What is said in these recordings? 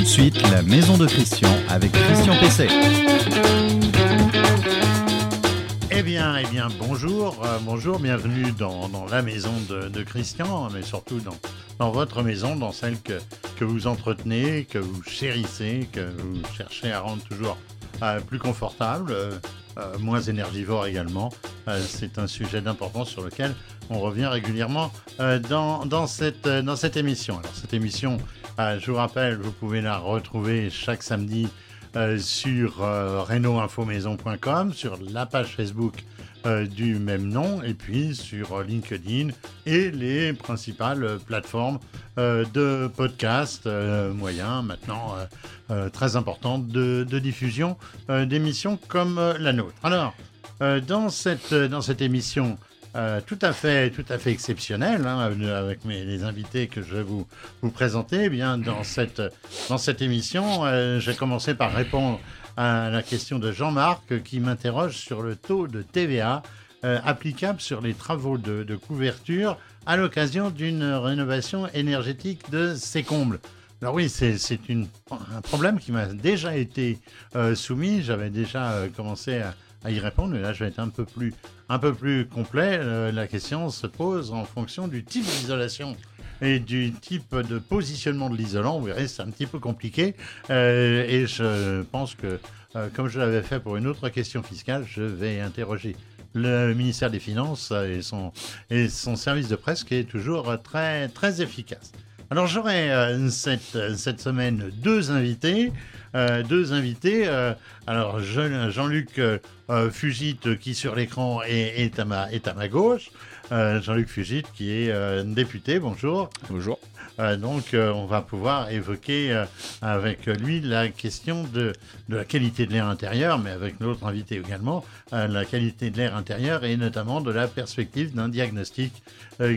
De suite, la maison de Christian avec Christian PC. Eh bien, eh bien, bonjour, euh, bonjour, bienvenue dans, la maison de, Christian, mais surtout dans, votre maison, dans celle que, que vous entretenez, que vous chérissez, que vous cherchez à rendre toujours euh, plus confortable, euh, euh, moins énergivore également. Euh, C'est un sujet d'importance sur lequel on revient régulièrement euh, dans, dans, cette, dans cette émission. Alors, cette émission, je vous rappelle, vous pouvez la retrouver chaque samedi sur reno-infomaison.com, sur la page Facebook euh, du même nom, et puis sur LinkedIn et les principales plateformes euh, de podcast euh, moyens, maintenant très importantes, de, diffusion d'émissions comme la nôtre. Alors, dans, cette, dans cette émission tout à fait, tout à fait exceptionnelle, hein, avec les invités que je vais vous, vous présenter, eh bien, dans cette, dans cette émission, j'ai commencé par répondre à la question de Jean-Marc qui m'interroge sur le taux de TVA euh, applicable sur les travaux de, couverture à l'occasion d'une rénovation énergétique de ses combles. Alors oui, c'est un problème qui m'a déjà été euh, soumis. J'avais déjà euh, commencé à, y répondre, mais là, je vais être un peu plus, complet. La question se pose en fonction du type d'isolation et du type de positionnement de l'isolant. Vous verrez, c'est un petit peu compliqué. Euh, et je pense que, euh, comme je l'avais fait pour une autre question fiscale, je vais interroger le ministère des Finances et son, et son service de presse qui est toujours très, très efficace. Alors j'aurai euh, cette, cette semaine deux invités. deux invités. alors je- Jean-Luc Fugit qui sur l'écran est, est à ma gauche. Euh, Jean-Luc Fugit qui est euh, député. Bonjour. Bonjour. Euh, donc, on va pouvoir évoquer avec lui la question de, de la qualité de l'air intérieur, mais avec notre invité également, la qualité de l'air intérieur et notamment de la perspective d'un diagnostic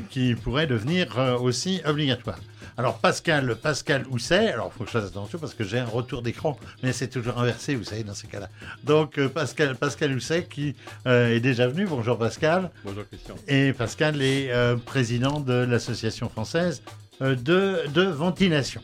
qui pourrait devenir aussi obligatoire. Alors, Pascal, Pascal Housset, alors il faut que je fasse attention parce que j'ai un retour d'écran, mais c'est toujours inversé, vous savez, dans ces cas-là. Donc, euh, Pascal, Pascal Housset qui euh, est déjà venu. Bonjour Pascal. Bonjour Christian. Et Pascal est euh, président de l'Association française euh, de, de ventilation.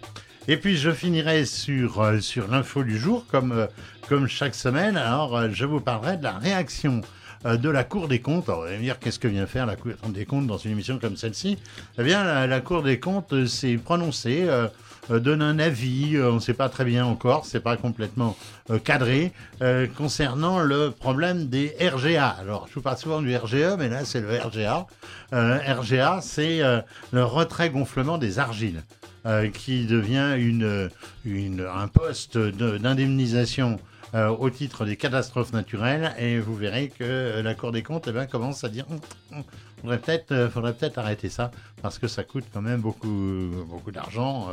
Et puis je finirai sur, euh, sur l'info du jour, comme, euh, comme chaque semaine. Alors euh, je vous parlerai de la réaction de la Cour des comptes. Alors, vous allez me dire, qu'est-ce que vient faire la Cour des comptes dans une émission comme celle-ci? Eh bien, la, Cour des comptes euh, s'est prononcée, euh, euh, donne un avis, euh, on ne sait pas très bien encore, c'est pas complètement euh, cadré, euh, concernant le problème des RGA. Alors, je vous parle souvent du RGE, mais là, c'est le RGA. Euh, RGA, c'est euh, le retrait gonflement des argiles. euh, qui devient une, une, un poste de- d'indemnisation euh, au titre des catastrophes naturelles et vous verrez que euh, la Cour des comptes eh ben, commence à dire Hum, hum, faudrait peut-être euh, faudrait peut-être arrêter ça parce que ça coûte quand même beaucoup, beaucoup d'argent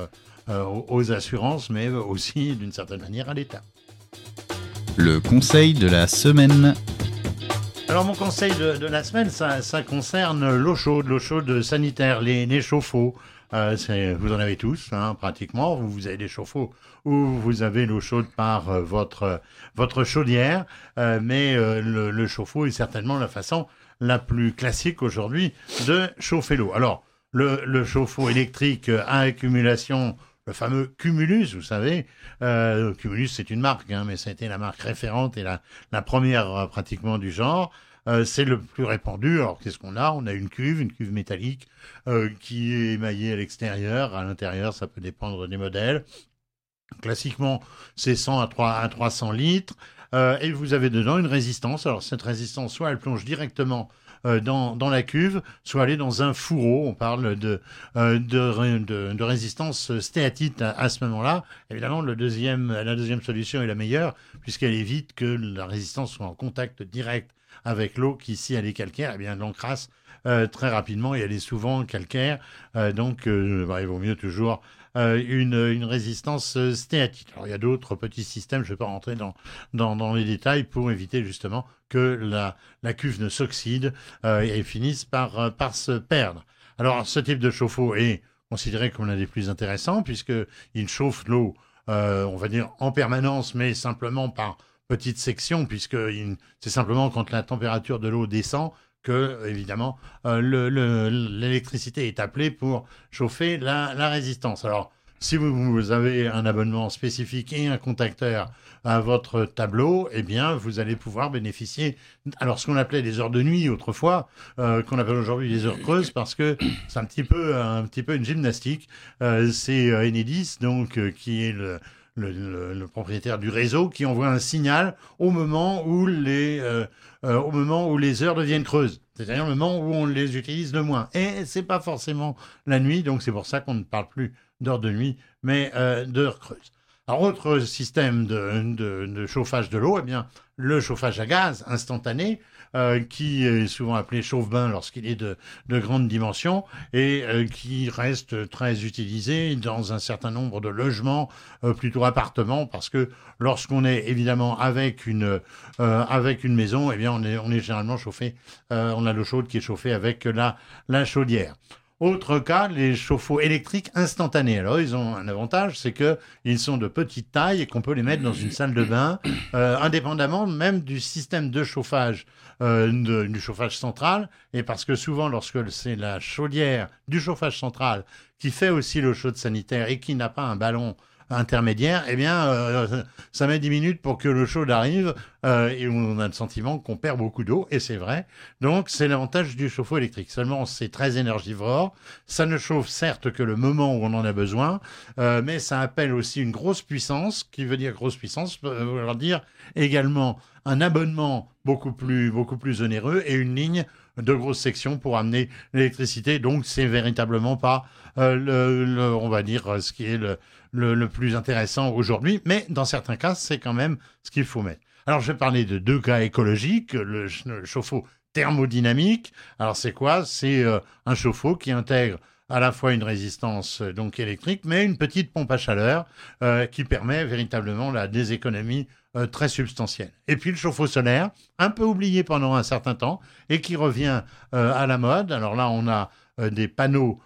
euh, aux- assurances mais aussi d'une certaine manière à l'État. Le conseil de la semaine. Alors mon conseil de, de la semaine, ça, ça concerne l'eau chaude, l'eau chaude sanitaire, les, les chauffe-eau. Euh, vous en avez tous, hein, pratiquement. Vous, vous avez des chauffe-eau ou vous avez l'eau chaude par euh, votre, votre chaudière. Euh, mais euh, le, chauffe-eau est certainement la façon la plus classique aujourd'hui de chauffer l'eau. Alors, le, chauffe-eau électrique euh, à accumulation, le fameux Cumulus, vous savez, euh, Cumulus c'est une marque, hein, mais ça a été la marque référente et la, la première euh, pratiquement du genre. Euh, c'est le plus répandu. Alors qu'est-ce qu'on a? On a une cuve, une cuve métallique euh, qui est émaillée à l'extérieur. À l'intérieur, ça peut dépendre des modèles. Classiquement, c'est 100 à, 3, à 300 litres. Euh, et vous avez dedans une résistance. Alors cette résistance, soit elle plonge directement euh, dans, la cuve, soit elle est dans un fourreau. On parle de, euh, résistance stéatite à, ce moment-là. Évidemment, le deuxième, la deuxième solution est la meilleure, puisqu'elle évite que la résistance soit en contact direct avec l'eau qui, si elle est calcaire, eh bien, l'encrasse euh, très rapidement et elle est souvent calcaire. Donc, bah, il vaut mieux toujours euh, une, résistance euh, stéatite. Alors, il y a d'autres petits systèmes, je ne vais pas rentrer dans, les détails pour éviter justement que la, cuve ne s'oxyde euh, et finisse par, se perdre. Alors, ce type de chauffe-eau est considéré comme l'un des plus intéressants puisqu'il chauffe l'eau, on va dire, en permanence, mais simplement par petites sections, puisque c'est simplement quand la température de l'eau descend que, évidemment, euh, le- le- l'électricité est appelée pour chauffer la, résistance. Alors, si vous, avez un abonnement spécifique et un contacteur à votre tableau, eh bien, vous allez pouvoir bénéficier, alors ce qu'on appelait les heures de nuit autrefois, euh, qu'on appelle aujourd'hui les heures creuses, parce que c'est un petit peu, un petit peu une gymnastique. Euh, c'est Enedis, donc, qui est le, le, propriétaire du réseau, qui envoie un signal au moment où les, euh, euh, au moment où les heures deviennent creuses. C'est-à-dire le moment où on les utilise le moins. Et c'est pas forcément la nuit, donc c'est pour ça qu'on ne parle plus d'heures de nuit, mais euh, d'heures creuses. Alors, autre système de chauffage de l'eau, eh bien, le chauffage à gaz instantané, euh, qui est souvent appelé chauffe-bain lorsqu'il est de, de grande dimension et euh, qui reste très utilisé dans un certain nombre de logements, euh, plutôt appartements, parce que lorsqu'on est évidemment avec une, euh, avec une maison, eh bien, on est, on généralement chauffé, on a l'eau chaude qui est chauffée avec la, la chaudière. Autre cas, les chauffe-eau électriques instantanés. Alors, ils ont un avantage, c'est que ils sont de petite taille et qu'on peut les mettre dans une salle de bain, euh, indépendamment même du système de chauffage, euh, de- du chauffage central. Et parce que souvent, lorsque c'est la chaudière du chauffage central qui fait aussi l'eau chaude sanitaire et qui n'a pas un ballon intermédiaire, eh bien, euh, ça met 10 minutes pour que l'eau chaude arrive euh, et on a le sentiment qu'on perd beaucoup d'eau, et c'est vrai. Donc, c'est l'avantage du chauffe-eau électrique. Seulement, c'est très énergivore. Ça ne chauffe certes que le moment où on en a besoin, euh, mais ça appelle aussi une grosse puissance, qui veut dire grosse puissance, veut dire également un abonnement beaucoup plus, beaucoup plus onéreux et une ligne de grosse section pour amener l'électricité. Donc, c'est véritablement pas, euh, le, on va dire, ce qui est le, le, plus intéressant aujourd'hui. Mais dans certains cas, c'est quand même ce qu'il faut mettre. Alors, je vais parler de deux cas écologiques. Le, ch- le chauffe-eau thermodynamique. Alors, c'est quoi? C'est euh, un chauffe-eau qui intègre à la fois une résistance euh, donc électrique, mais une petite pompe à chaleur qui permet véritablement la des économies euh, très substantielles. Et puis le chauffe-eau solaire, un peu oublié pendant un certain temps et qui revient euh, à la mode. Alors là, on a euh, des panneaux.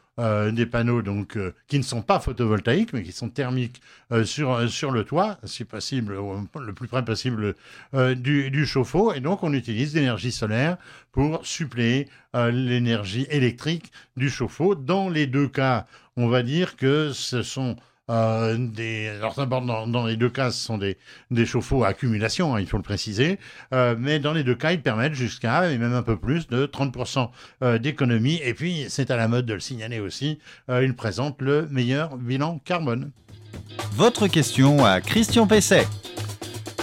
des panneaux donc qui ne sont pas photovoltaïques mais qui sont thermiques sur sur le toit si possible le plus près possible du, du chauffe-eau et donc on utilise l'énergie solaire pour suppléer l'énergie électrique du chauffe-eau. Dans les deux cas, on va dire que ce sont euh, des. Alors, d'abord, dans, dans les deux cas, ce sont des, des chauffe-eau à accumulation, hein, il faut le préciser. Euh, mais dans les deux cas, ils permettent jusqu'à, et même un peu plus, de 30% euh, d'économie. Et puis, c'est à la mode de le signaler aussi, ils présentent le meilleur bilan carbone. Votre question à Christian Pesset.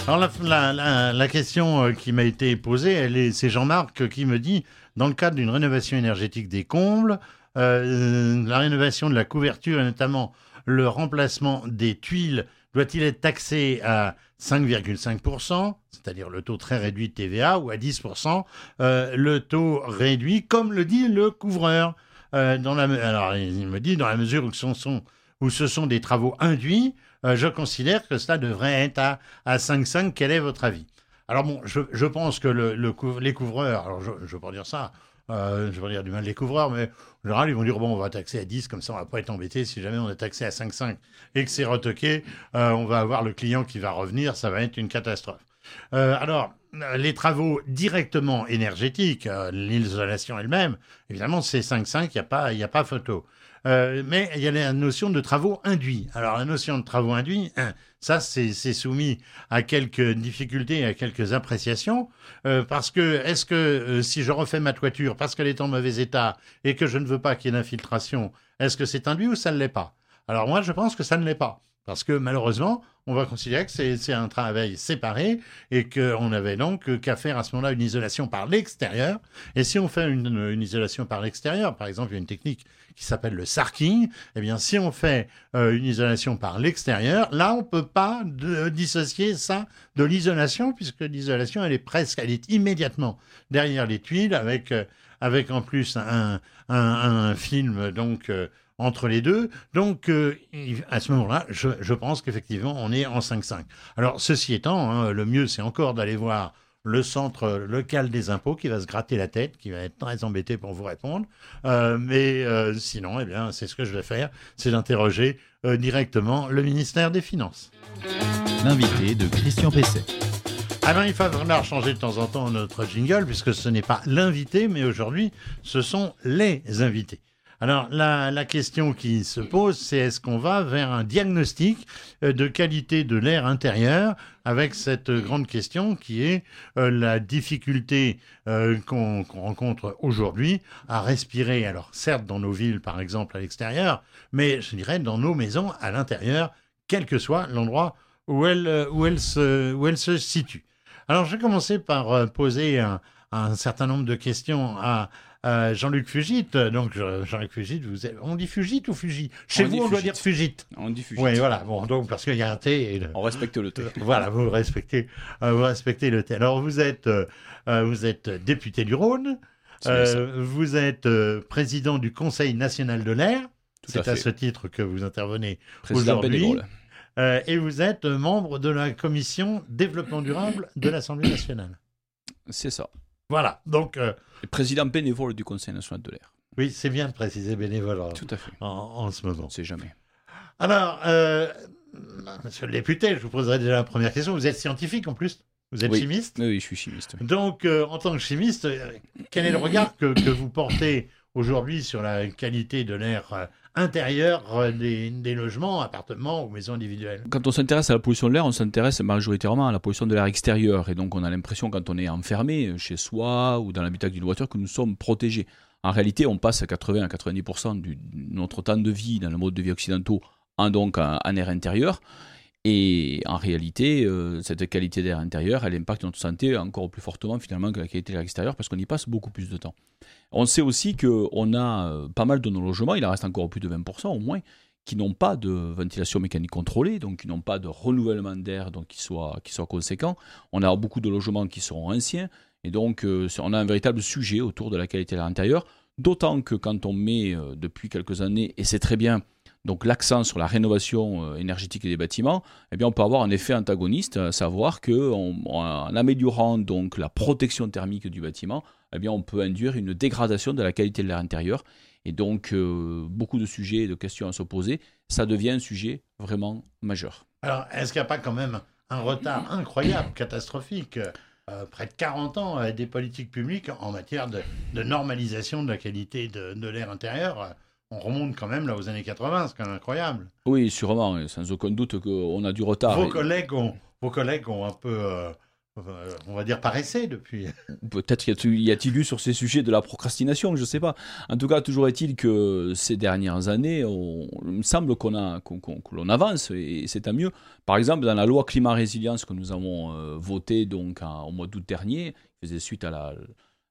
Alors la, la- la- la question qui m'a été posée, elle est, c'est Jean-Marc qui me dit, dans le cadre d'une rénovation énergétique des combles, euh, la rénovation de la couverture et notamment le remplacement des tuiles doit-il être taxé à 5,5%, c'est-à-dire le taux très réduit de TVA, ou à 10%, euh, le taux réduit, comme le dit le couvreur Euh, dans la, Alors il me dit, dans la mesure où ce sont, des travaux induits, euh, je considère que cela devrait être à, à 5,5. Quel est votre avis? Alors bon, je, pense que les couvreurs, alors je ne veux pas dire ça, je pas dire du mal des couvreurs, mais en général, ils vont dire, bon, on va taxer à 10, comme ça, on va pas être embêté. Si jamais on est taxé à 5,5 et que c'est retoqué, euh, on va avoir le client qui va revenir, ça va être une catastrophe. Euh, alors, euh, les travaux directement énergétiques, l'isolation elle-même, évidemment, c'est 5,5, il n'y a, a pas photo. Euh, mais il y a la notion de travaux induits. Alors, la notion de travaux induits, hein, ça, c'est soumis à quelques difficultés, à quelques appréciations, euh, parce que est-ce que euh, si je refais ma toiture parce qu'elle est en mauvais état et que je ne veux pas qu'il y ait d'infiltration, est-ce que c'est induit ou ça ne l'est pas? Alors moi, je pense que ça ne l'est pas. Parce que malheureusement, on va considérer que c'est un travail séparé et qu'on avait donc euh, qu'à faire à ce moment-là une isolation par l'extérieur. Et si on fait une, une isolation par l'extérieur, par exemple, il y a une technique qui s'appelle le sarking, eh bien, si on fait euh, une isolation par l'extérieur, là, on peut pas dissocier ça de l'isolation, puisque l'isolation, elle est presque, elle est immédiatement derrière les tuiles, avec, euh, avec en plus un, un, film, donc, euh, entre les deux. Donc, euh, il- à ce moment-là, je, je pense qu'effectivement, on est en 5-5. Alors, ceci étant, hein, le mieux, c'est encore d'aller voir le centre local des impôts qui va se gratter la tête, qui va être très embêté pour vous répondre. Euh, mais euh, sinon, eh bien, c'est ce que je vais faire, c'est d'interroger euh, directement le ministère des Finances. L'invité de Christian Pesset. Alors, il va falloir changer de temps en temps notre jingle, puisque ce n'est pas l'invité, mais aujourd'hui, ce sont les invités. Alors la, question qui se pose, c'est est-ce qu'on va vers un diagnostic euh, de qualité de l'air intérieur avec cette grande question qui est euh, la difficulté euh, qu'on rencontre aujourd'hui à respirer. Alors certes dans nos villes par exemple à l'extérieur, mais je dirais dans nos maisons à l'intérieur, quel que soit l'endroit où elle, où, elle se, où elle se situe. Alors je vais commencer par poser un certain nombre de questions à, euh, Jean-Luc Fugit. Donc, Jean-Luc Fugit, vous on dit Fugit ou Fugit? Chez vous, on doit dire Fugit. On dit Fugit. Oui, voilà. Bon, donc, parce qu'il y a un T. Et On respecte le T. voilà, vous respectez, euh, vous respectez le T. Alors, vous êtes, euh, vous êtes député du Rhône. vous êtes président du Conseil national de l'air. C'est à, ce titre que vous intervenez aujourd'hui. et vous êtes membre de la commission développement durable de l'Assemblée nationale. C'est ça. Voilà, donc... Euh, président bénévole du Conseil national de l'air. Oui, c'est bien de préciser bénévole Tout à fait. En, ce moment. C'est jamais. Alors, euh, monsieur le député, je vous poserai déjà la première question. Vous êtes scientifique en plus Vous êtes chimiste Oui, je suis chimiste. Donc, euh, en tant que chimiste, quel est le regard que, que vous portez aujourd'hui sur la qualité de l'air intérieur euh, des, logements, appartements ou maisons individuelles. Quand on s'intéresse à la pollution de l'air, on s'intéresse majoritairement à la pollution de l'air extérieur. Et donc on a l'impression quand on est enfermé chez soi ou dans l'habitat d'une voiture que nous sommes protégés. En réalité, on passe à 80 à 90% de notre temps de vie dans le mode de vie occidentaux en, donc, en air intérieur. Et en réalité, euh, cette qualité d'air intérieur, elle impacte notre santé encore plus fortement finalement que la qualité de l'air extérieur parce qu'on y passe beaucoup plus de temps. On sait aussi qu'on a euh, pas mal de nos logements, il en reste encore plus de 20% au moins, qui n'ont pas de ventilation mécanique contrôlée, donc qui n'ont pas de renouvellement d'air donc qui soit, qui soit conséquent. On a beaucoup de logements qui seront anciens, et donc euh, on a un véritable sujet autour de la qualité de l'air intérieur, d'autant que quand on met depuis quelques années, et c'est très bien, donc l'accent sur la rénovation euh, énergétique des bâtiments, eh bien on peut avoir un effet antagoniste, à savoir que en, améliorant donc la protection thermique du bâtiment, eh bien on peut induire une dégradation de la qualité de l'air intérieur et donc euh, beaucoup de sujets et de questions à se poser, ça devient un sujet vraiment majeur. Alors est-ce qu'il n'y a pas quand même un retard incroyable, catastrophique euh, près de 40 ans des politiques publiques en matière de, normalisation de la qualité de l'air intérieur on remonte quand même là aux années 80, c'est quand même incroyable. Oui, sûrement, sans aucun doute qu'on a du retard. Vos, collègues, ont, vos collègues ont un peu, euh, on va dire, paressé depuis. Peut-être y a-t-il eu sur ces sujets de la procrastination, je ne sais pas. En tout cas, toujours est-il que ces dernières années, on, il me semble qu'on a, l'on avance et c'est à mieux. Par exemple, dans la loi climat résilience que nous avons euh, votée donc au mois d'août dernier, qui faisait suite à la,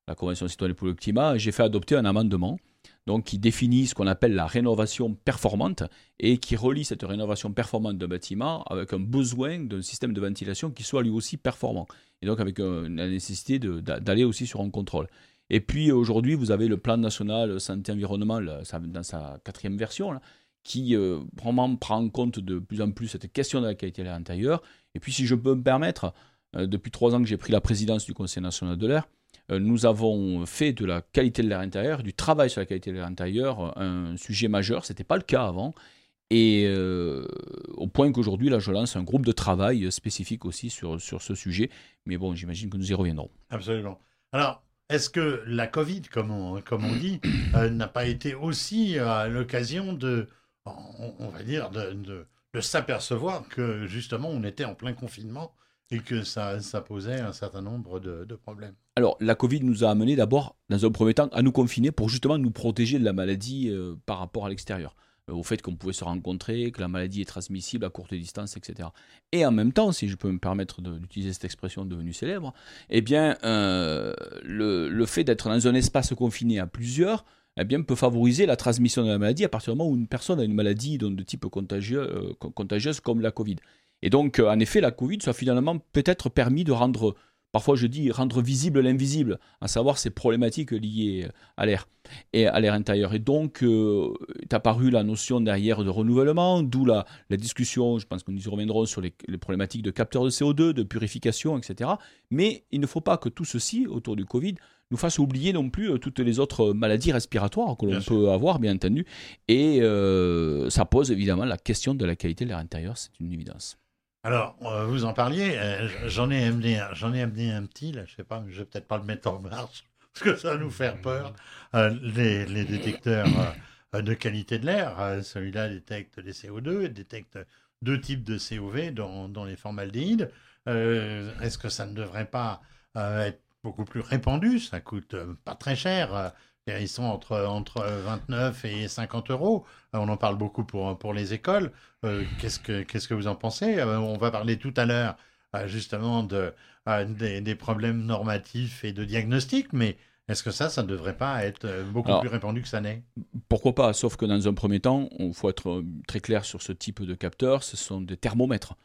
la Convention citoyenne pour le climat, j'ai fait adopter un amendement donc qui définit ce qu'on appelle la rénovation performante et qui relie cette rénovation performante d'un bâtiment avec un besoin d'un système de ventilation qui soit lui aussi performant. Et donc avec la nécessité d'aller aussi sur un contrôle. Et puis aujourd'hui, vous avez le plan national santé-environnement dans sa quatrième version, qui euh, prend en compte de plus en plus cette question de la qualité de l'air intérieur. Et puis si je peux me permettre, euh, depuis trois ans que j'ai pris la présidence du Conseil national de l'air, euh, nous avons fait de la qualité de l'air intérieur, du travail sur la qualité de l'air intérieur, un sujet majeur. Ce n'était pas le cas avant. Et euh, au point qu'aujourd'hui, là, je lance un groupe de travail spécifique aussi sur, sur ce sujet. Mais bon, j'imagine que nous y reviendrons. Absolument. Alors, est-ce que la Covid, comme on, dit, euh, n'a pas été aussi l'occasion de, on, va dire, de, s'apercevoir que justement, on était en plein confinement et que ça, ça posait un certain nombre de, de, problèmes? Alors, la Covid nous a amené d'abord, dans un premier temps, à nous confiner pour justement nous protéger de la maladie euh, par rapport à l'extérieur. Euh, au fait qu'on pouvait se rencontrer, que la maladie est transmissible à courte distance, etc. Et en même temps, si je peux me permettre d'utiliser cette expression devenue célèbre, eh bien, euh, le, fait d'être dans un espace confiné à plusieurs, eh bien, peut favoriser la transmission de la maladie à partir du moment où une personne a une maladie de type contagieux, contagieuse comme la Covid. Et donc, en effet, la Covid, ça a finalement peut-être permis de rendre, parfois je dis, rendre visible l'invisible, à savoir ces problématiques liées à l'air et à l'air intérieur. Et donc, euh, est apparue la notion derrière de renouvellement, d'où la, la, discussion, je pense que nous y reviendrons sur les, problématiques de capteurs de CO2, de purification, etc. Mais il ne faut pas que tout ceci, autour du Covid, nous fasse oublier non plus euh, toutes les autres maladies respiratoires que l'on peut avoir, bien entendu. Et ça pose évidemment la question de la qualité de l'air intérieur, c'est une évidence. Alors, euh, vous en parliez, euh, j'en ai amené, j'en ai amené un petit, là, je sais pas, je vais peut-être pas le mettre en marche, parce que ça va nous faire peur. Euh, les, détecteurs de qualité de l'air. Celui-là détecte les CO2, détecte deux types de COV dans les formaldéhydes. Est-ce que ça ne devrait pas être beaucoup plus répandu? Ça coûte pas très cher. Ils sont entre, entre 29 et 50 euros. On en parle beaucoup pour, pour les écoles. qu'est-ce, que, qu'est-ce que vous en pensez? On va parler tout à l'heure justement de, des, problèmes normatifs et de diagnostic, mais est-ce que ça, ça ne devrait pas être euh, beaucoup plus répandu que ça n'est? Pourquoi pas, sauf que dans un premier temps, il faut être euh, très clair sur ce type de capteurs, ce sont des thermomètres.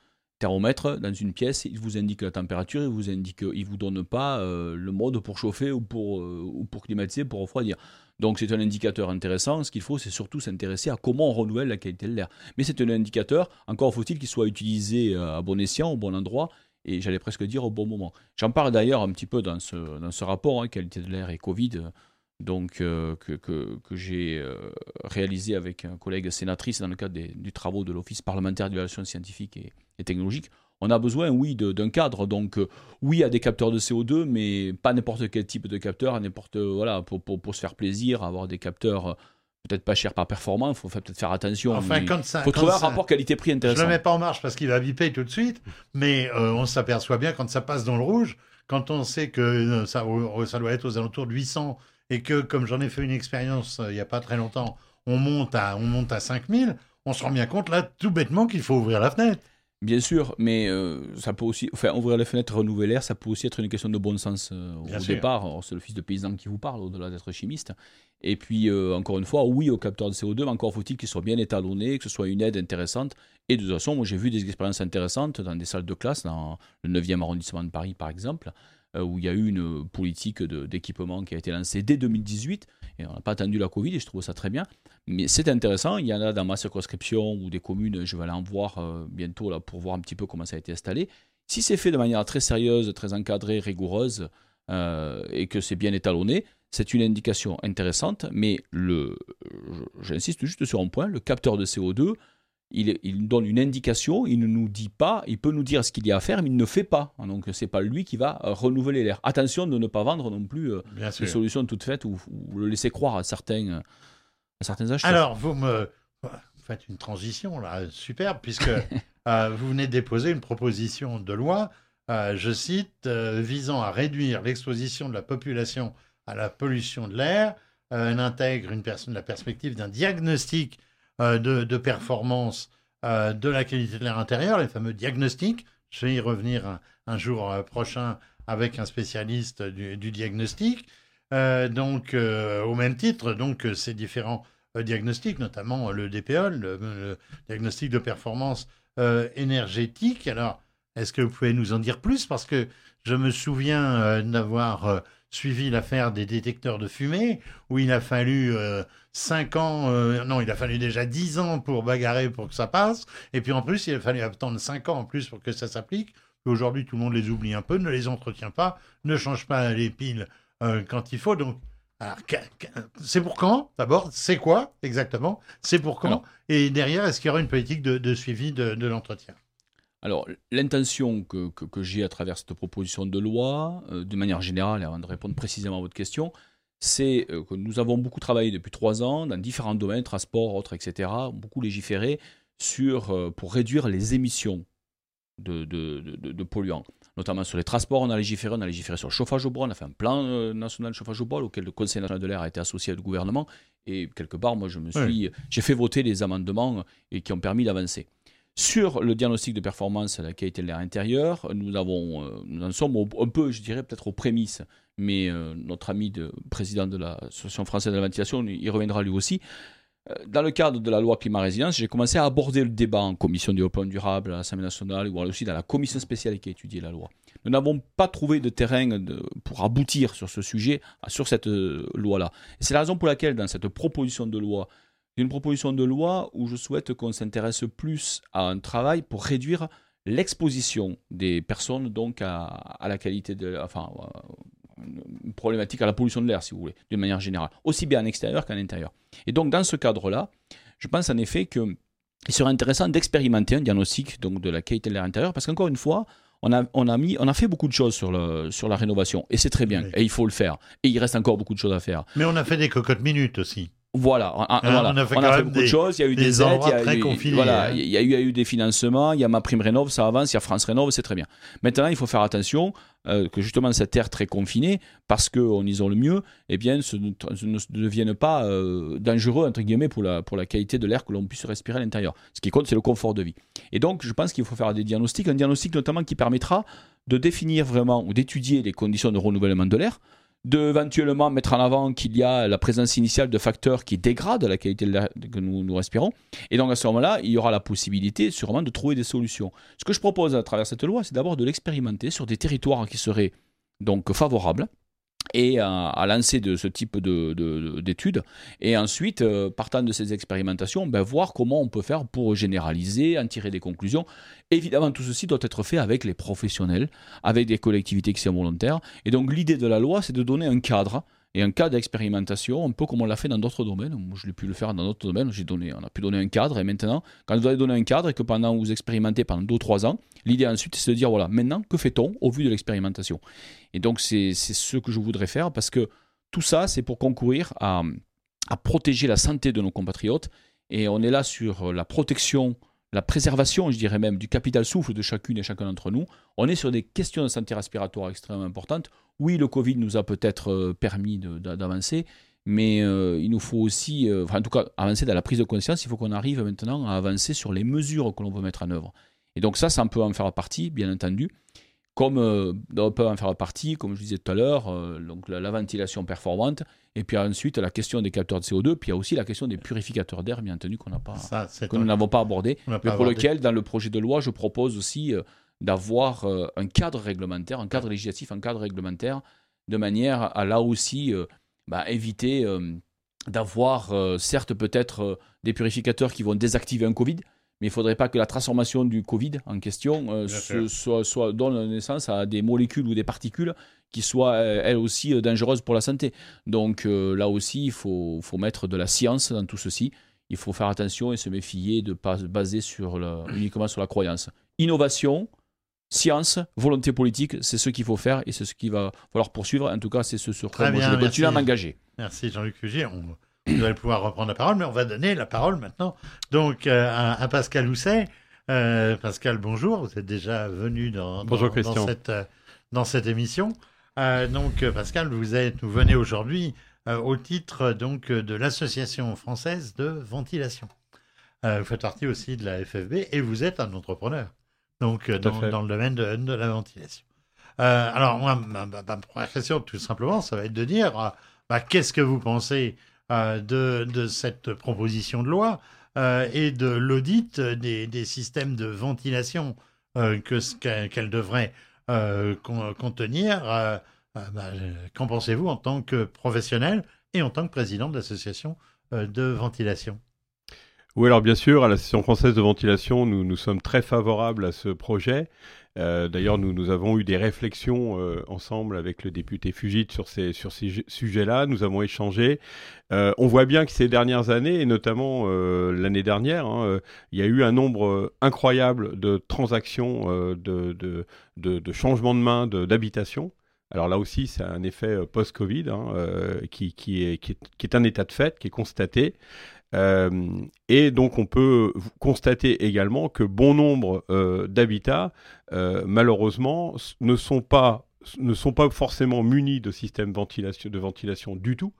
Thermomètre, dans une pièce, il vous indique la température, il vous indique, il vous donne pas euh, le mode pour chauffer ou pour, ou pour climatiser, pour refroidir. Donc c'est un indicateur intéressant. Ce qu'il faut, c'est surtout s'intéresser à comment on renouvelle la qualité de l'air. Mais c'est un indicateur, encore faut-il qu'il soit utilisé à bon escient, au bon endroit, et j'allais presque dire au bon moment. J'en parle d'ailleurs un petit peu dans ce, dans ce rapport, hein, qualité de l'air et Covid, donc, euh, que, que, que j'ai euh, réalisé avec un collègue sénatrice dans le cadre des, du travaux de l'Office parlementaire d'évaluation scientifique et, et, technologique. On a besoin, oui, d'un cadre. Donc, euh, oui, à des capteurs de CO2, mais pas n'importe quel type de capteur, n'importe voilà, pour, pour, pour, se faire plaisir, avoir des capteurs peut-être pas cher par performant, il faut peut-être faire attention. Enfin, quand ça, faut trouver un rapport qualité-prix intéressant. Je ne le mets pas en marche parce qu'il va biper tout de suite, mais euh, on s'aperçoit bien quand ça passe dans le rouge, quand on sait que ça, ça doit être aux alentours de 800 et que, comme j'en ai fait une expérience euh, il n'y a pas très longtemps, on monte à, on monte à 5000, on se rend bien compte là, tout bêtement, qu'il faut ouvrir la fenêtre. Bien sûr, mais ça peut aussi, enfin, ouvrir la fenêtre, renouveler l'air, ça peut aussi être une question de bon sens au départ. C'est le fils de paysan qui vous parle, au-delà d'être chimiste. Et puis, euh, encore une fois, oui au capteur de CO2, mais encore faut-il qu'il soit bien étalonné, que ce soit une aide intéressante. Et de toute façon, moi j'ai vu des expériences intéressantes dans des salles de classe, dans le 9e arrondissement de Paris par exemple, euh, où il y a eu une politique d'équipement qui a été lancée dès 2018. Et on n'a pas attendu la Covid et je trouve ça très bien. Mais c'est intéressant. Il y en a dans ma circonscription ou des communes, je vais aller en voir euh, bientôt là, pour voir un petit peu comment ça a été installé. Si c'est fait de manière très sérieuse, très encadrée, rigoureuse, et que c'est bien étalonné, c'est une indication intéressante, mais j'insiste juste sur un point, le capteur de CO2, il, il, donne une indication, il ne nous dit pas, il peut nous dire ce qu'il y a à faire, mais il ne fait pas. Donc c'est pas lui qui va euh, renouveler l'air. Attention de ne pas vendre non plus euh, des solutions toutes faites ou, le laisser croire à certains, à certains acheteurs. Alors vous me faites une transition là, superbe, puisque euh, vous venez de déposer une proposition de loi, je cite, visant à réduire l'exposition de la population à la pollution de l'air. Euh, elle intègre une personne, la perspective d'un diagnostic euh, de, performance euh, de la qualité de l'air intérieur, les fameux diagnostics. Je vais y revenir un, jour prochain avec un spécialiste du, diagnostic. donc, au même titre, donc ces différents diagnostics, notamment le DPE, le, diagnostic de performance énergétique. Alors, est-ce que vous pouvez nous en dire plus? Parce que je me souviens d'avoir suivi l'affaire des détecteurs de fumée, où il a fallu 5 euh, ans, euh, non, il a fallu déjà 10 ans pour bagarrer pour que ça passe, et puis en plus, il a fallu attendre 5 ans en plus pour que ça s'applique. Aujourd'hui, tout le monde les oublie un peu, ne les entretient pas, ne change pas les piles euh, quand il faut. Donc, c'est pour quand D'abord, c'est quoi exactement? C'est pour quand? Et derrière, est-ce qu'il y aura une politique de, suivi de l'entretien? Alors, l'intention que, j'ai à travers cette proposition de loi, euh, de manière générale, avant de répondre précisément à votre question, c'est euh, que nous avons beaucoup travaillé depuis trois ans dans différents domaines, transport, autres, etc., beaucoup légiféré sur, euh, pour réduire les émissions de, de, polluants. Notamment sur les transports, on a légiféré, on a légiféré sur le chauffage au bois, on a fait un plan national de chauffage au bois auquel le Conseil national de l'air a été associé au gouvernement. Et quelque part, moi, je me suis, j'ai fait voter les amendements et qui ont permis d'avancer. Sur le diagnostic de performance la qualité de l'air intérieur, nous, avons, euh, nous en sommes un peu, je dirais, peut-être aux prémices, mais euh, notre ami de, président de l'Association française de la ventilation, il reviendra lui aussi. Euh, dans le cadre de la loi climat résilience, j'ai commencé à aborder le débat en commission développement durable à l'Assemblée nationale ou aussi dans la commission spéciale qui a étudié la loi. Nous n'avons pas trouvé de terrain pour aboutir sur ce sujet, sur cette loi-là. C'est la raison pour laquelle, dans cette proposition de loi une proposition de loi où je souhaite qu'on s'intéresse plus à un travail pour réduire l'exposition des personnes donc à, la qualité de, enfin, euh, une problématique à la pollution de l'air, si vous voulez, d'une manière générale, aussi bien en extérieur qu'en intérieur. Et donc dans ce cadre-là, je pense en effet qu'il serait intéressant d'expérimenter un diagnostic donc de la qualité de l'air intérieur, parce qu'encore une fois, on a, on a, mis, on a fait beaucoup de choses sur, le, sur la rénovation, et c'est très bien, et il faut le faire. Et il reste encore beaucoup de choses à faire. Mais on a fait des cocottes minutes aussi. Voilà, on, Hein, voilà. on a fait On quand a fait même beaucoup des- de choses. Il y a eu des des, aides, il y a eu, confinés, voilà, hein. il y a eu, il y a eu des financements. Il y a ma prime rénov, ça avance. Il y a France rénov, c'est très bien. Maintenant, il faut faire attention euh, que justement cette terre très confinée, parce qu'on isole mieux, eh bien, ce ne, ce ne devienne pas euh, dangereux entre guillemets pour la pour la qualité de l'air que l'on puisse respirer à l'intérieur. Ce qui compte, c'est le confort de vie. Et donc, je pense qu'il faut faire des diagnostics, un diagnostic notamment qui permettra de définir vraiment ou d'étudier les conditions de renouvellement de l'air, de éventuellement mettre en avant qu'il y a la présence initiale de facteurs qui dégradent la qualité de l'air que nous, nous respirons. Et donc à ce moment-là, il y aura la possibilité sûrement de trouver des solutions. Ce que je propose à travers cette loi, c'est d'abord de l'expérimenter sur des territoires qui seraient donc favorables et à, lancer de ce type de- d'études. Et ensuite, euh, partant de ces expérimentations, ben, voir comment on peut faire pour généraliser, en tirer des conclusions. Évidemment, tout ceci doit être fait avec les professionnels, avec des collectivités qui sont volontaires. Et donc, l'idée de la loi, c'est de donner un cadre et un cadre d'expérimentation, un peu comme on l'a fait dans d'autres domaines. Moi, je l'ai pu le faire dans d'autres domaines. On a pu donner un cadre. Et maintenant, quand vous avez donné un cadre et que pendant vous expérimentez pendant 2 ou 3 ans, l'idée ensuite, c'est de dire voilà, maintenant, que fait-on au vu de l'expérimentation? Et donc, c'est ce que je voudrais faire parce que tout ça, c'est pour concourir à, à protéger la santé de nos compatriotes. Et on est là sur la protection, la préservation, je dirais même, du capital souffle de chacune et chacun d'entre nous. On est sur des questions de santé respiratoire extrêmement importantes. Oui, le Covid nous a peut-être euh, permis d'avancer, mais euh, il nous faut aussi, euh, enfin, en tout cas, avancer dans la prise de conscience. Il faut qu'on arrive maintenant à avancer sur les mesures que l'on veut mettre en œuvre. Et donc ça, ça peut en faire partie, bien entendu. Comme euh, on peut en faire partie, comme je disais tout à l'heure, donc la, la ventilation performante, et puis ensuite la question des capteurs de CO2, puis il y a aussi la question des purificateurs d'air, bien entendu, qu'on n'a pas, Ça, que nous n'avons pas abordé, mais pas pour abordé. lequel, dans le projet de loi, je propose aussi d'avoir euh, un cadre réglementaire, un cadre législatif, un cadre réglementaire, de manière à là aussi euh, bah, éviter euh, d'avoir, certes peut-être des purificateurs qui vont désactiver un Covid, mais il ne faudrait pas que la transformation du Covid en question euh, se- soit, soit- donne naissance à des molécules ou des particules qui soient euh, elles aussi euh, dangereuses pour la santé. Donc là aussi, il faut, faut mettre de la science dans tout ceci. Il faut faire attention et se méfier de ne pas se baser sur uniquement sur la croyance. Innovation, science, volonté politique, c'est ce qu'il faut faire et c'est ce qu'il va falloir poursuivre. En tout cas, c'est ce sur quoi moi, bien, je vais continuer à merci. m'engager. Merci Jean-Luc Fugier. On, vous allez pouvoir reprendre la parole, mais on va donner la parole maintenant donc euh, à, à Pascal Housset. Euh, Pascal, bonjour. Vous êtes déjà venu dans, Bonjour, dans, Christian. dans cette, euh, dans cette émission. Euh, donc, Pascal, vous êtes, vous venez aujourd'hui euh, au titre donc de l'Association française de ventilation. Euh, vous faites partie aussi de la FFB et vous êtes un entrepreneur. Donc, euh, dans, le domaine de, de la ventilation. Euh, alors, moi, ma, ma- ma première question, tout simplement, ça va être de dire euh, bah, qu'est-ce que vous pensez de, de cette proposition de loi et de l'audit des, des systèmes de ventilation qu'elle devrait con- contenir bah, Qu'en pensez-vous en tant que professionnel et en tant que président de l'association de ventilation? Oui, alors bien sûr, à l'Association française de ventilation, nous, nous sommes très favorables à ce projet. Euh, D'ailleurs, nous, nous avons eu des réflexions euh, ensemble avec le député Fugit sur ces, sur ces sujets-là. Nous avons échangé. Euh, on voit bien que ces dernières années, et notamment l'année dernière, hein, il y a eu un nombre incroyable de transactions, de, de, de, changements de main d'habitation. Alors là aussi, c'est un effet post-Covid hein, qui, qui, est, qui est un état de fait, qui est constaté. Euh, et donc on peut constater également que bon nombre euh, d'habitats, euh, malheureusement, ne sont pas ne sont pas forcément munis de systèmes ventilation, de ventilation du tout,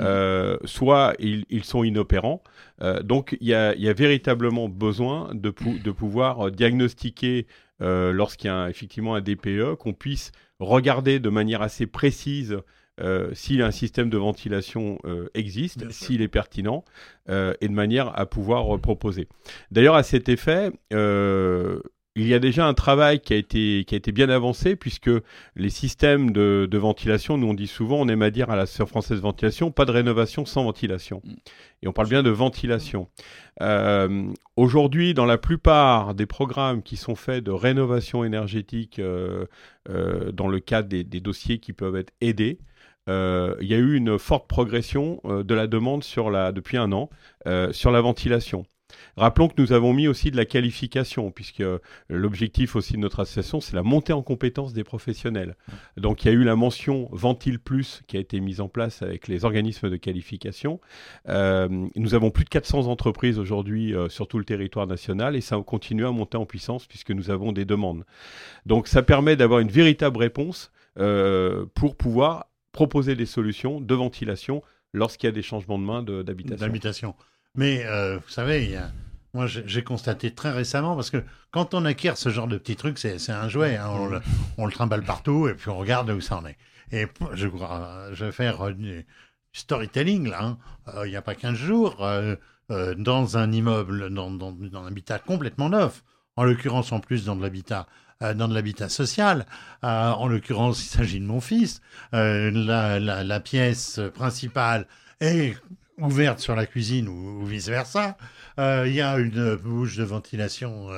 Euh, soit ils, ils sont inopérants. Euh, donc il y a, il y a véritablement besoin de, pou- de pouvoir diagnostiquer euh, lorsqu'il y a un- effectivement un DPE, qu'on puisse regarder de manière assez précise euh, si un système de ventilation euh, existe, s'il est pertinent, euh, et de manière à pouvoir euh, proposer. D'ailleurs, à cet effet, il y a déjà un travail qui a été, qui a été bien avancé, puisque les systèmes de, de ventilation, nous on dit souvent, on aime à dire à la Sœur française de ventilation, pas de rénovation sans ventilation. Mm. Et on parle bien de ventilation. Euh, Aujourd'hui, dans la plupart des programmes qui sont faits de rénovation énergétique euh, euh, dans le cadre des, des dossiers qui peuvent être aidés, euh, il y a eu une forte progression euh, de la demande depuis un an euh, sur la ventilation. Rappelons que nous avons mis aussi de la qualification, puisque l'objectif aussi de notre association, c'est la montée en compétence des professionnels. Donc il y a eu la mention Ventile Plus qui a été mise en place avec les organismes de qualification. nous avons plus de 400 entreprises aujourd'hui sur tout le territoire national et ça continue à monter en puissance puisque nous avons des demandes. Donc ça permet d'avoir une véritable réponse pour pouvoir proposer des solutions de ventilation lorsqu'il y a des changements de main d'habitation. Mais euh, vous savez, moi j'ai constaté très récemment, parce que quand on acquiert ce genre de petits trucs, c'est un jouet, hein, on, le, on, le, trimballe partout et puis on regarde où ça en est. Et je, je vais faire du storytelling là, hein. euh, il n'y a pas 15 jours, euh, dans un immeuble, dans, dans, un habitat complètement neuf, en l'occurrence en plus dans de l'habitat dans de l'habitat social. Euh, en l'occurrence, il s'agit de mon fils. Euh, la, pièce principale est ouverte sur la cuisine ou, vice-versa. Il y a une bouche de ventilation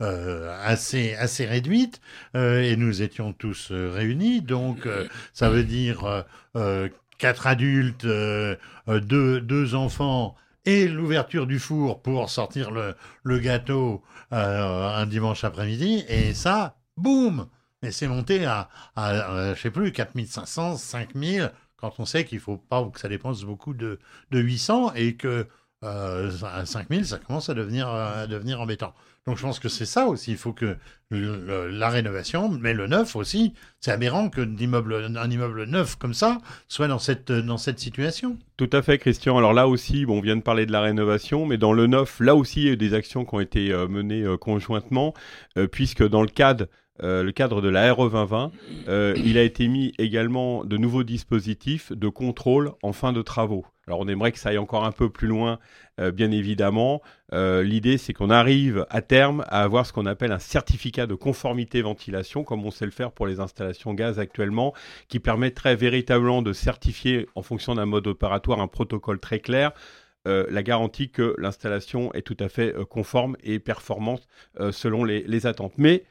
assez, réduite et nous étions tous réunis. Donc, ça veut dire quatre adultes, deux enfants et l'ouverture du four pour sortir le, gâteau euh, un dimanche après-midi. Et ça, boum Et c'est monté à, à, je sais plus, 4500, 5000, quand on sait qu'il faut pas que ça dépense beaucoup de, de 800 et que euh, à 5000, ça commence à devenir, à devenir embêtant. Donc je pense que c'est ça aussi. Il faut que la rénovation, mais le neuf aussi, c'est aberrant que immeuble, un immeuble neuf comme ça soit dans cette, dans cette situation. Tout à fait, Christian. Alors là aussi, on vient de parler de la rénovation, mais dans le neuf, là aussi, il y a eu des actions qui ont été euh, menées euh, conjointement, euh, puisque dans le cadre le cadre de la RE 2020, il a été mis également de nouveaux dispositifs de contrôle en fin de travaux. Alors on aimerait que ça aille encore un peu plus loin, euh, bien évidemment. Euh, l'idée, c'est qu'on arrive à terme à avoir ce qu'on appelle un certificat de conformité ventilation, comme on sait le faire pour les installations gaz actuellement, qui permettrait véritablement de certifier, en fonction d'un mode opératoire, un protocole très clair. Euh, la garantie que l'installation est tout à fait conforme et performante selon les, les attentes. Mais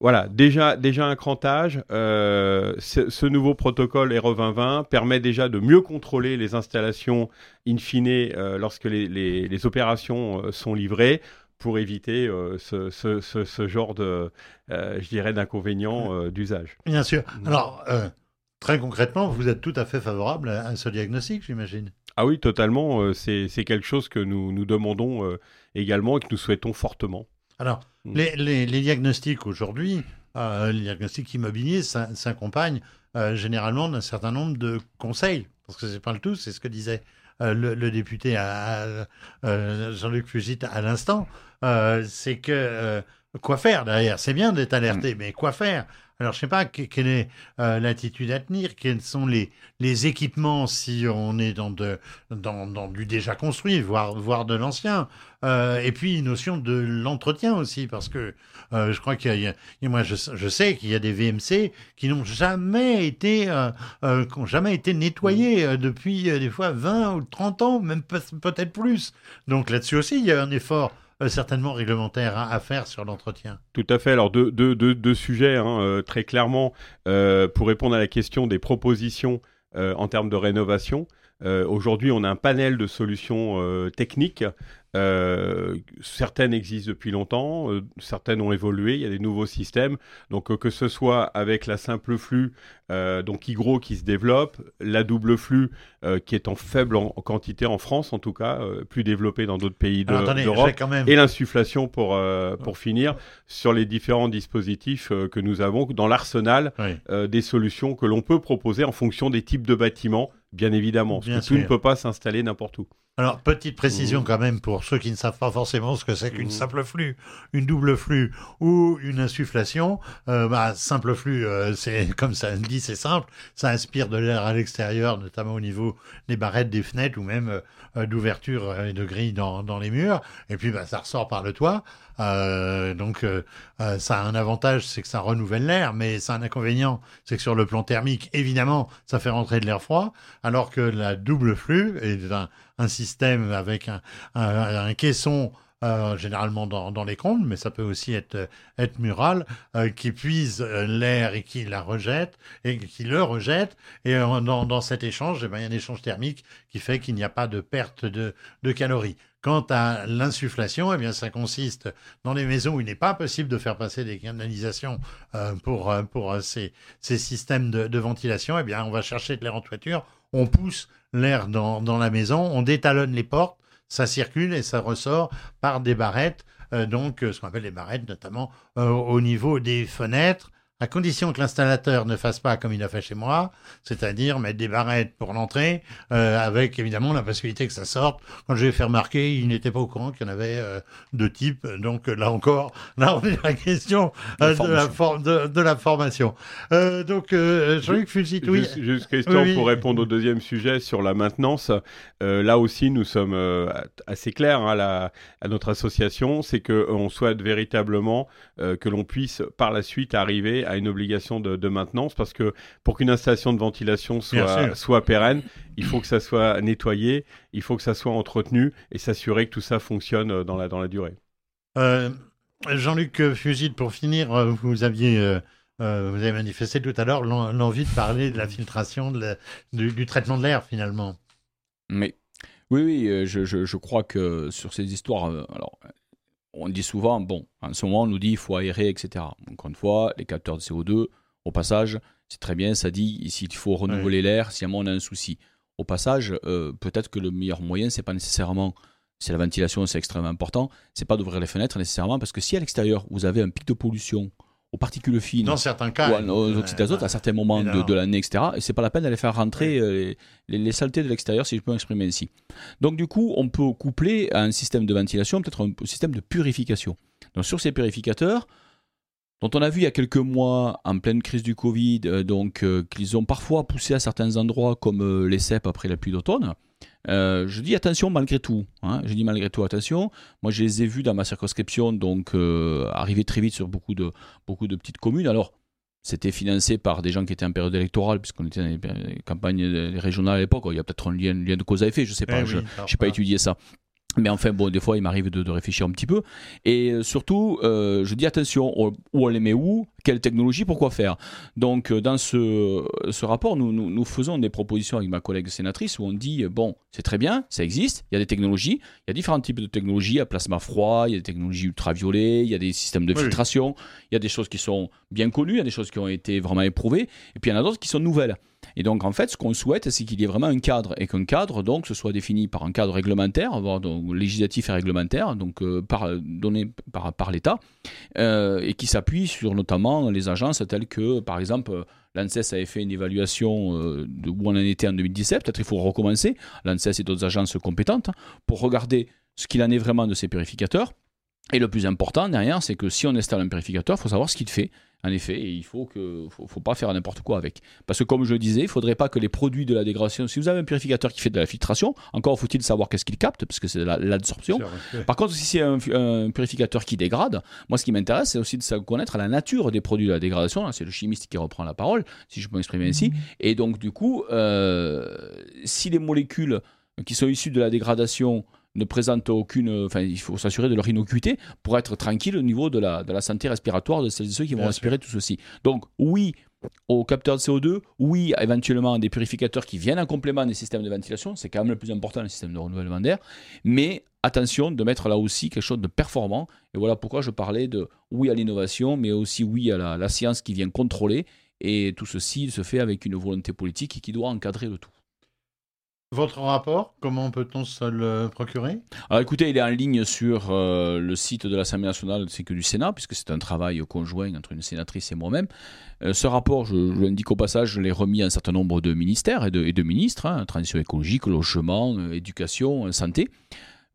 voilà, déjà, déjà un crantage. Euh, ce, nouveau protocole RE 2020 permet déjà de mieux contrôler les installations in fine euh, lorsque les, opérations euh, sont livrées pour éviter ce, genre de, je dirais, d'inconvénients d'usage. Bien sûr. Alors, très concrètement, vous êtes tout à fait favorable à, ce diagnostic, j'imagine. Ah oui, totalement. C'est quelque chose que nous, nous demandons également et que nous souhaitons fortement. Alors, mm. les, diagnostics aujourd'hui, euh, les diagnostics immobiliers s'accompagnent euh, généralement d'un certain nombre de conseils, parce que c'est pas le tout, c'est ce que disait euh, le, député Jean-Luc Fugit à l'instant, c'est que quoi faire derrière? C'est bien d'être alerté, mm. mais quoi faire? Alors, je ne sais pas quelle est euh, l'attitude à tenir, quels sont les, les équipements si on est dans, de, dans, dans du déjà construit, voire, voire de l'ancien? Euh, et puis, une notion de l'entretien aussi, parce que euh, je crois qu'il y, a, moi, je, je sais qu'il y a des VMC qui n'ont jamais été, qui ont jamais été nettoyés depuis des fois 20 ou 30 ans, même peut-être plus. Donc là-dessus aussi, il y a un effort certainement réglementaire à, faire sur l'entretien. Tout à fait. Alors deux, sujets hein, euh, très clairement euh, pour répondre à la question des propositions en termes de rénovation. Aujourd'hui, on a un panel de solutions techniques euh, certaines existent depuis longtemps, euh, certaines ont évolué, il y a des nouveaux systèmes. Donc euh, que ce soit avec la simple flux, donc hygro qui se développe, la double flux qui est en faible en, quantité en France en tout cas, plus développée dans d'autres pays d'Europe, et l'insufflation pour, pour finir sur les différents dispositifs que nous avons dans l'arsenal des solutions que l'on peut proposer en fonction des types de bâtiments, bien évidemment, parce que tout ne peut pas s'installer n'importe où. Alors, petite précision mmh. quand même pour ceux qui ne savent pas forcément ce que c'est qu'une mmh. simple flux, une double flux ou une insufflation. Euh, bah, simple flux, euh, c'est comme ça le dit, c'est simple. Ça inspire de l'air à l'extérieur, notamment au niveau des barrettes, des fenêtres ou même euh, d'ouverture et de grilles dans, dans, les murs. Et puis, bah, ça ressort par le toit. Euh, donc, euh, euh, ça a un avantage, c'est que ça renouvelle l'air, mais c'est un inconvénient, c'est que sur le plan thermique, évidemment, ça fait rentrer de l'air froid, alors que la double flux est un, un système avec un, un, caisson euh, généralement dans, dans, les combles, mais ça peut aussi être, être mural, euh, qui puise euh, l'air et qui la rejette, et qui le rejette. Et dans, dans cet échange, eh ben, il y a un échange thermique qui fait qu'il n'y a pas de perte de, de calories. Quant à l'insufflation, eh bien, ça consiste dans les maisons où il n'est pas possible de faire passer des canalisations euh, pour, pour ces, ces systèmes de, de, ventilation. Eh bien, on va chercher de l'air en toiture, on pousse l'air dans, dans la maison, on détalonne les portes, ça circule et ça ressort par des barrettes, euh, donc euh, ce qu'on appelle les barrettes, notamment euh, au niveau des fenêtres à condition que l'installateur ne fasse pas comme il a fait chez moi, c'est-à-dire mettre des barrettes pour l'entrée, euh, avec évidemment la possibilité que ça sorte. Quand je vais faire remarquer, il n'était pas au courant qu'il y en avait euh, deux types. Donc là encore, là on est à la question euh, de, la de, de, la formation. Euh, donc euh, Jean-Luc Fusit, oui. Juste, juste question oui. pour répondre au deuxième sujet sur la maintenance. là aussi, nous sommes assez clairs hein, la, à notre association, c'est qu'on souhaite véritablement que l'on puisse par la suite arriver à une obligation de, de, maintenance parce que pour qu'une installation de ventilation soit, soit pérenne, il faut que ça soit nettoyé, il faut que ça soit entretenu et s'assurer que tout ça fonctionne dans la, dans la durée. Euh, Jean-Luc Fusil, pour finir, euh, vous aviez. Euh, euh, vous avez manifesté tout à l'heure l'envie de parler de la filtration, de la, du, du, traitement de l'air finalement. Mais oui, oui, je, je, je, crois que sur ces histoires, alors on dit souvent, bon, en ce moment, on nous dit qu'il faut aérer, etc. Encore une fois, les capteurs de CO2, au passage, c'est très bien, ça dit s'il faut renouveler oui. l'air, si à un moment on a un souci. Au passage, euh, peut-être que le meilleur moyen, c'est pas nécessairement, c'est la ventilation, c'est extrêmement important, c'est pas d'ouvrir les fenêtres nécessairement, parce que si à l'extérieur, vous avez un pic de pollution, aux particules fines, dans certains cas, ou aux oxydes d'azote à certains moments de, de l'année, etc. Et c'est pas la peine d'aller faire rentrer oui. les, les, saletés de l'extérieur, si je peux m'exprimer ainsi. Donc du coup, on peut coupler à un système de ventilation peut-être un système de purification. Donc sur ces purificateurs, dont on a vu il y a quelques mois, en pleine crise du Covid, euh, donc euh, qu'ils ont parfois poussé à certains endroits comme euh, les CEP après la pluie d'automne. Euh, je dis attention malgré tout. Hein, je dis malgré tout attention. Moi, je les ai vus dans ma circonscription, donc euh, arriver très vite sur beaucoup de, beaucoup de petites communes. Alors, c'était financé par des gens qui étaient en période électorale, puisqu'on était dans les campagnes régionales à l'époque. Il y a peut-être un lien, lien, de cause à effet, je ne sais pas. Eh je n'ai oui, pas étudié ça. Mais enfin, bon, des fois, il m'arrive de, de, réfléchir un petit peu. Et surtout, euh, je dis attention, où on les met où? Quelle technologie Pourquoi faire? Donc, dans ce, ce rapport, nous, nous, nous, faisons des propositions avec ma collègue sénatrice où on dit bon, c'est très bien, ça existe, il y a des technologies, il y a différents types de technologies, il y a plasma froid, il y a des technologies ultraviolets, il y a des systèmes de filtration, il y a des choses qui sont bien connues, il y a des choses qui ont été vraiment éprouvées, et puis il y en a d'autres qui sont nouvelles. Et donc, en fait, ce qu'on souhaite, c'est qu'il y ait vraiment un cadre et qu'un cadre, donc, ce soit défini par un cadre réglementaire, voire donc, législatif et réglementaire, donc euh, par, donné par, par l'État, euh, et qui s'appuie sur notamment les agences telles que, par exemple, l'ANSES avait fait une évaluation euh, où on en était en 2017, peut-être il faut recommencer, l'ANSES et d'autres agences compétentes, pour regarder ce qu'il en est vraiment de ces purificateurs. Et le plus important derrière, c'est que si on installe un purificateur, il faut savoir ce qu'il fait. En effet, et il faut que faut, faut pas faire n'importe quoi avec. Parce que comme je le disais, il faudrait pas que les produits de la dégradation, si vous avez un purificateur qui fait de la filtration, encore faut-il savoir qu'est-ce qu'il capte, parce que c'est l'absorption. La, Par contre, si c'est un, un, purificateur qui dégrade, moi ce qui m'intéresse, c'est aussi de connaître la nature des produits de la dégradation. C'est le chimiste qui reprend la parole, si je peux m'exprimer ainsi. Mmh. Et donc du coup, euh, si les molécules qui sont issues de la dégradation ne présentent aucune. Enfin, il faut s'assurer de leur innocuité pour être tranquille au niveau de la, de la santé respiratoire de celles et ceux qui vont Bien respirer sûr. tout ceci. Donc, oui, aux capteurs de CO2, oui, éventuellement des purificateurs qui viennent en complément des systèmes de ventilation, c'est quand même le plus important, les systèmes de renouvellement d'air, mais attention de mettre là aussi quelque chose de performant, et voilà pourquoi je parlais de oui à l'innovation, mais aussi oui à la, la science qui vient contrôler, et tout ceci se fait avec une volonté politique qui doit encadrer le tout. Votre rapport, comment peut-on se le procurer? Alors écoutez, il est en ligne sur euh, le site de l'Assemblée nationale ainsi que du Sénat, puisque c'est un travail conjoint entre une sénatrice et moi-même. Euh, ce rapport, je, je l'indique au passage, je l'ai remis à un certain nombre de ministères et de, ministres, hein, transition écologique, logement, euh, éducation, santé.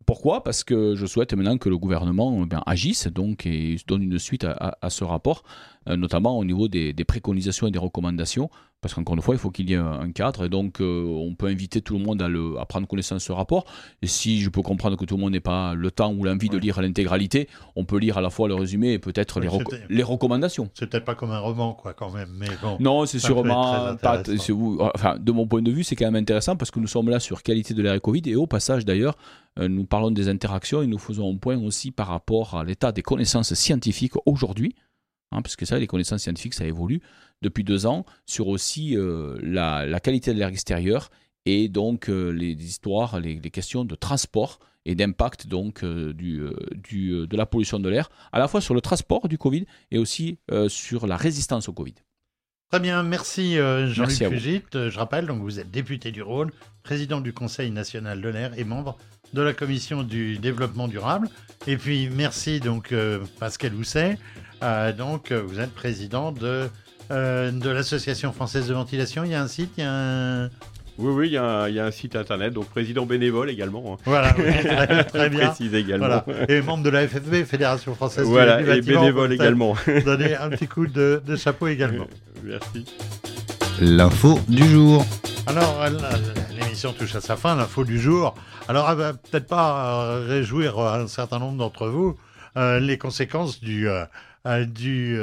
Pourquoi? Parce que je souhaite maintenant que le gouvernement bien, agisse donc et donne une suite à, ce rapport notamment au niveau des, préconisations et des recommandations, parce qu'encore une fois, il faut qu'il y ait un, cadre, et donc euh, on peut inviter tout le monde à, le, à, prendre connaissance de ce rapport. Et si je peux comprendre que tout le monde n'ait pas le temps ou l'envie de lire l'intégralité, on peut lire à la fois le résumé et peut-être les, les, recommandations. C'est peut-être pas comme un roman, quoi, quand même. Mais bon, non, c'est sûrement pas. Enfin, de mon point de vue, c'est quand même intéressant parce que nous sommes là sur qualité de l'air Covid, et au passage d'ailleurs, euh, nous parlons des interactions et nous faisons un point aussi par rapport à l'état des connaissances scientifiques aujourd'hui, hein, parce que ça, les connaissances scientifiques, ça évolue depuis deux ans, sur aussi euh, la, qualité de l'air extérieur et donc euh, les histoires, les, questions de transport et d'impact donc du, de la pollution de l'air, à la fois sur le transport du Covid et aussi sur la résistance au Covid. Très bien, merci Jean-Luc Fugit. Je rappelle, donc vous êtes député du Rhône, président du Conseil national de l'air et membre de la commission du développement durable. Et puis merci donc euh, Pascal Housset. Euh, donc euh, vous êtes président de, de l'association française de ventilation. Il y a un site, il y a un... Oui, oui, il y, a un, site internet, donc président bénévole également. Hein. Voilà, très, bien. Précise également. Et membre de la FFB, Fédération Française voilà, et bénévole également. Donner un petit coup de, de chapeau également. Merci. L'info du jour. Alors, l'émission touche à sa fin, l'info du jour. Alors, elle va peut-être pas euh, réjouir euh, un certain nombre d'entre vous euh, les conséquences du, du,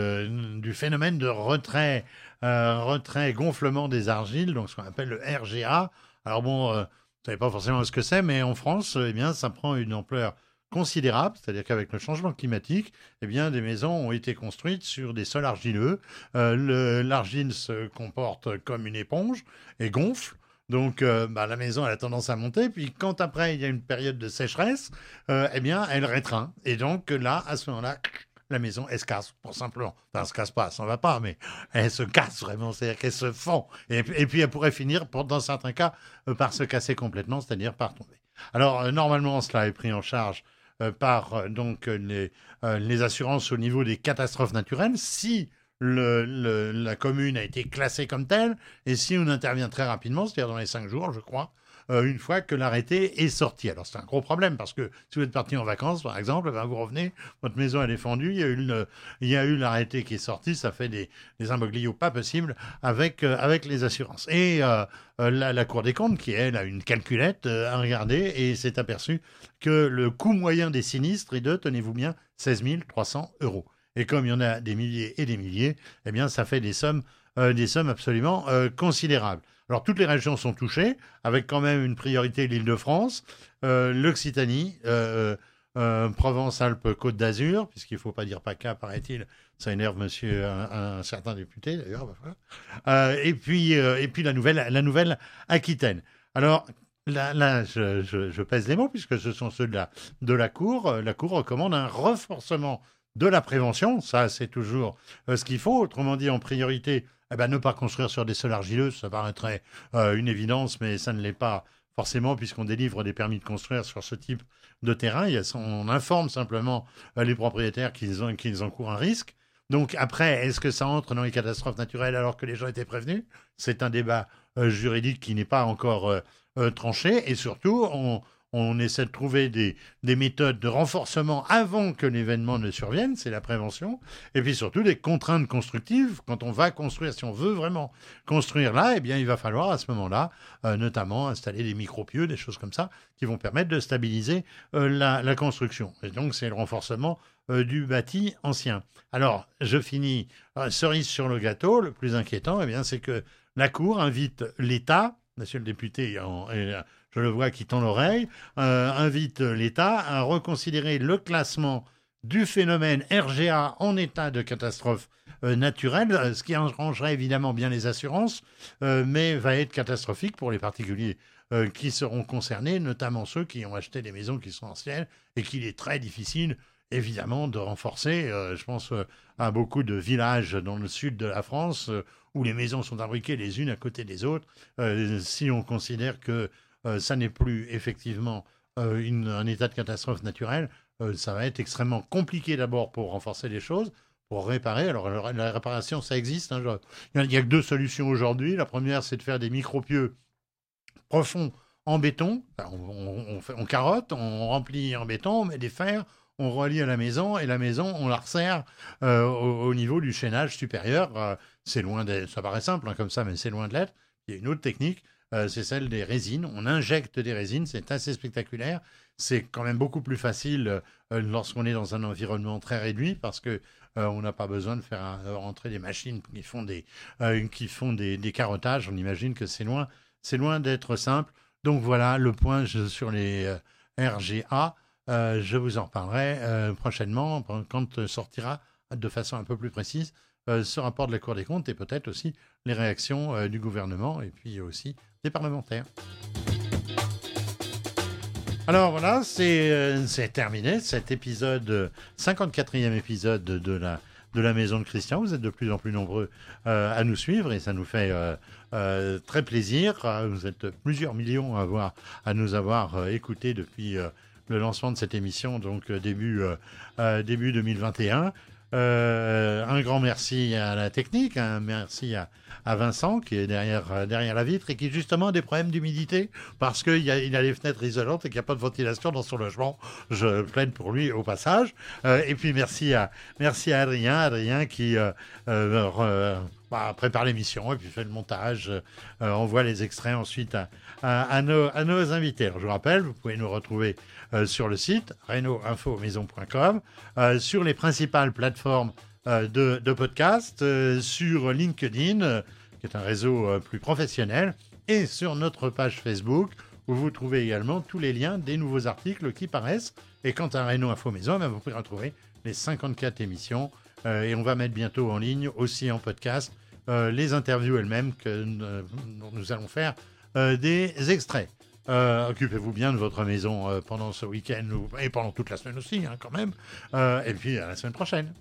du, phénomène de retrait, retrait gonflement des argiles, donc ce qu'on appelle le RGA. Alors bon, vous ne savez pas forcément ce que c'est, mais en France, eh bien, ça prend une ampleur considérable, c'est-à-dire qu'avec le changement climatique, eh bien, des maisons ont été construites sur des sols argileux. L'argile se comporte comme une éponge et gonfle. Donc, euh, bah, la maison elle a tendance à monter. Puis, quand après il y a une période de sécheresse, euh, eh bien, elle rétreint. Et donc, là, à ce moment-là, la maison, elle se casse, pour simplement. Enfin, elle se casse pas, ça ne va pas, mais elle se casse vraiment. C'est-à-dire qu'elle se fond. Et, puis, elle pourrait finir, dans certains cas, euh, par se casser complètement, c'est-à-dire par tomber. Alors, normalement, cela est pris en charge par donc les assurances au niveau des catastrophes naturelles. Si la commune a été classée comme telle, et si on intervient très rapidement, c'est-à-dire dans les cinq jours, je crois, euh, une fois que l'arrêté est sorti. Alors c'est un gros problème parce que si vous êtes parti en vacances, par exemple, ben, vous revenez, votre maison est fendue, il y a eu, l'arrêté qui est sorti, ça fait des, des pas possibles avec, euh, avec les assurances. Et euh, la, Cour des comptes, qui elle a une calculette, a regardé et s'est aperçu que le coût moyen des sinistres est de, tenez-vous bien, 16 300 euros. Et comme il y en a des milliers et des milliers, eh bien, ça fait des sommes, des sommes absolument considérables. Alors, toutes les régions sont touchées, avec quand même une priorité l'Île-de-France, euh, l'Occitanie, Provence-Alpes-Côte d'Azur, puisqu'il ne faut pas dire PACA, paraît-il, ça énerve monsieur un, certain député d'ailleurs. et, puis, et puis la nouvelle, la nouvelle Aquitaine. Alors, Là, je, je, pèse les mots puisque ce sont ceux de la, de la Cour. La Cour recommande un renforcement de la prévention, ça c'est toujours euh, ce qu'il faut. Autrement dit, en priorité, eh ben, ne pas construire sur des sols argileux, ça paraîtrait euh, une évidence, mais ça ne l'est pas forcément puisqu'on délivre des permis de construire sur ce type de terrain. on informe simplement euh, les propriétaires qu'ils, encourent un risque. Donc après, est-ce que ça entre dans les catastrophes naturelles alors que les gens étaient prévenus? C'est un débat juridique qui n'est pas encore tranché. Et surtout, on, on essaie de trouver des, méthodes de renforcement avant que l'événement ne survienne, c'est la prévention, et puis surtout des contraintes constructives. Quand on va construire, si on veut vraiment construire là, eh bien, il va falloir à ce moment-là, euh, notamment installer des micropieux, des choses comme ça, qui vont permettre de stabiliser euh, la, construction. Et donc, c'est le renforcement euh, du bâti ancien. Alors, je finis, cerise sur le gâteau, le plus inquiétant, eh bien, c'est que la Cour invite l'État, monsieur le député, je le vois qui tend l'oreille, euh, invite l'État à reconsidérer le classement du phénomène RGA en état de catastrophe euh, naturelle, euh, ce qui arrangerait évidemment bien les assurances, mais va être catastrophique pour les particuliers qui seront concernés, notamment ceux qui ont acheté des maisons qui sont anciennes et qu'il est très difficile évidemment de renforcer. je pense à beaucoup de villages dans le sud de la France où les maisons sont imbriquées les unes à côté des autres. si on considère que ça n'est plus effectivement euh, un état de catastrophe naturelle, euh, ça va être extrêmement compliqué d'abord pour renforcer les choses, pour réparer. Alors, la réparation, ça existe. Hein, il n'y a, que deux solutions aujourd'hui. La première, c'est de faire des micropieux profonds en béton. on, on, carotte, on remplit en béton, on met des fers, on relie à la maison et la maison, on la resserre euh, au, niveau du chaînage supérieur. Euh, c'est loin de, ça paraît simple hein, comme ça, mais c'est loin de l'être. Il y a une autre technique, euh, c'est celle des résines. On injecte des résines, c'est assez spectaculaire. C'est quand même beaucoup plus facile lorsqu'on est dans un environnement très réduit parce que on n'a pas besoin de faire rentrer des machines qui font des, qui font des, des carottages. On imagine que c'est loin, c'est loin d'être simple. Donc voilà le point sur les RGA. Euh, je vous en parlerai euh, prochainement quand sortira de façon un peu plus précise euh, ce rapport de la Cour des comptes et peut-être aussi les réactions du gouvernement et puis aussi des parlementaires. Alors voilà, c'est terminé cet épisode, 54e épisode de la, de la Maison de Christian. Vous êtes de plus en plus nombreux à nous suivre et ça nous fait très plaisir. Vous êtes plusieurs millions à, à nous avoir écoutés depuis le lancement de cette émission, donc euh, début, euh, euh, début 2021. un grand merci à la technique, un merci à, Vincent qui est derrière, derrière la vitre et qui justement a des problèmes d'humidité parce qu'il a, il les fenêtres isolantes et qu'il n'y a pas de ventilation dans son logement. Je plaide pour lui au passage. et puis merci à, merci à Adrien, Adrien qui bah, prépare l'émission et puis fait le montage, euh, envoie les extraits ensuite à, nos, invités. Alors, je vous rappelle, vous pouvez nous retrouver euh, sur le site reno-info-maison.com, euh, sur les principales plateformes de, de, podcast, sur LinkedIn, qui est un réseau plus professionnel, et sur notre page Facebook, où vous trouvez également tous les liens des nouveaux articles qui paraissent. Et quant à Renault Info Maison, ben, vous pouvez retrouver les 54 émissions. et on va mettre bientôt en ligne aussi en podcast euh, les interviews elles-mêmes que euh, nous allons faire euh, des extraits. Occupez-vous bien de votre maison pendant ce week-end et pendant toute la semaine aussi, hein, quand même. et puis à la semaine prochaine.